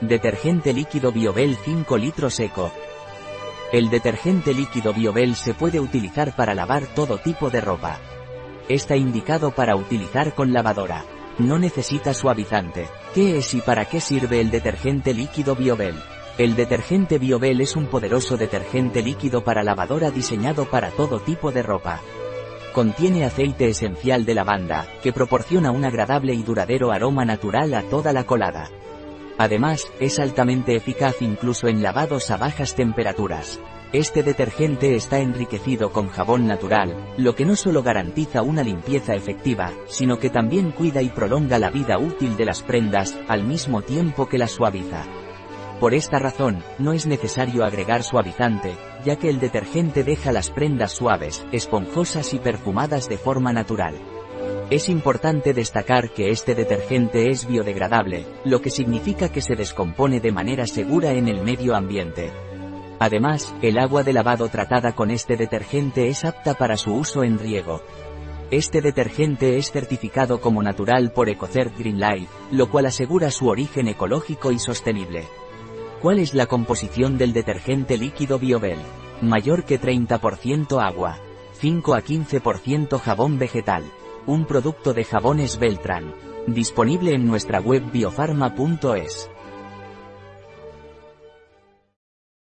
Detergente líquido Biobel 5 litros seco. El detergente líquido Biobel se puede utilizar para lavar todo tipo de ropa. Está indicado para utilizar con lavadora. No necesita suavizante. ¿Qué es y para qué sirve el detergente líquido Biobel? El detergente Biobel es un poderoso detergente líquido para lavadora diseñado para todo tipo de ropa. Contiene aceite esencial de lavanda, que proporciona un agradable y duradero aroma natural a toda la colada. Además, es altamente eficaz incluso en lavados a bajas temperaturas. Este detergente está enriquecido con jabón natural, lo que no solo garantiza una limpieza efectiva, sino que también cuida y prolonga la vida útil de las prendas, al mismo tiempo que las suaviza. Por esta razón, no es necesario agregar suavizante, ya que el detergente deja las prendas suaves, esponjosas y perfumadas de forma natural. Es importante destacar que este detergente es biodegradable, lo que significa que se descompone de manera segura en el medio ambiente. Además, el agua de lavado tratada con este detergente es apta para su uso en riego. Este detergente es certificado como natural por EcoCert Green Life, lo cual asegura su origen ecológico y sostenible. ¿Cuál es la composición del detergente líquido Biobel? Mayor que 30% agua. 5 a 15% jabón vegetal un producto de jabones Beltran. Disponible en nuestra web biofarma.es.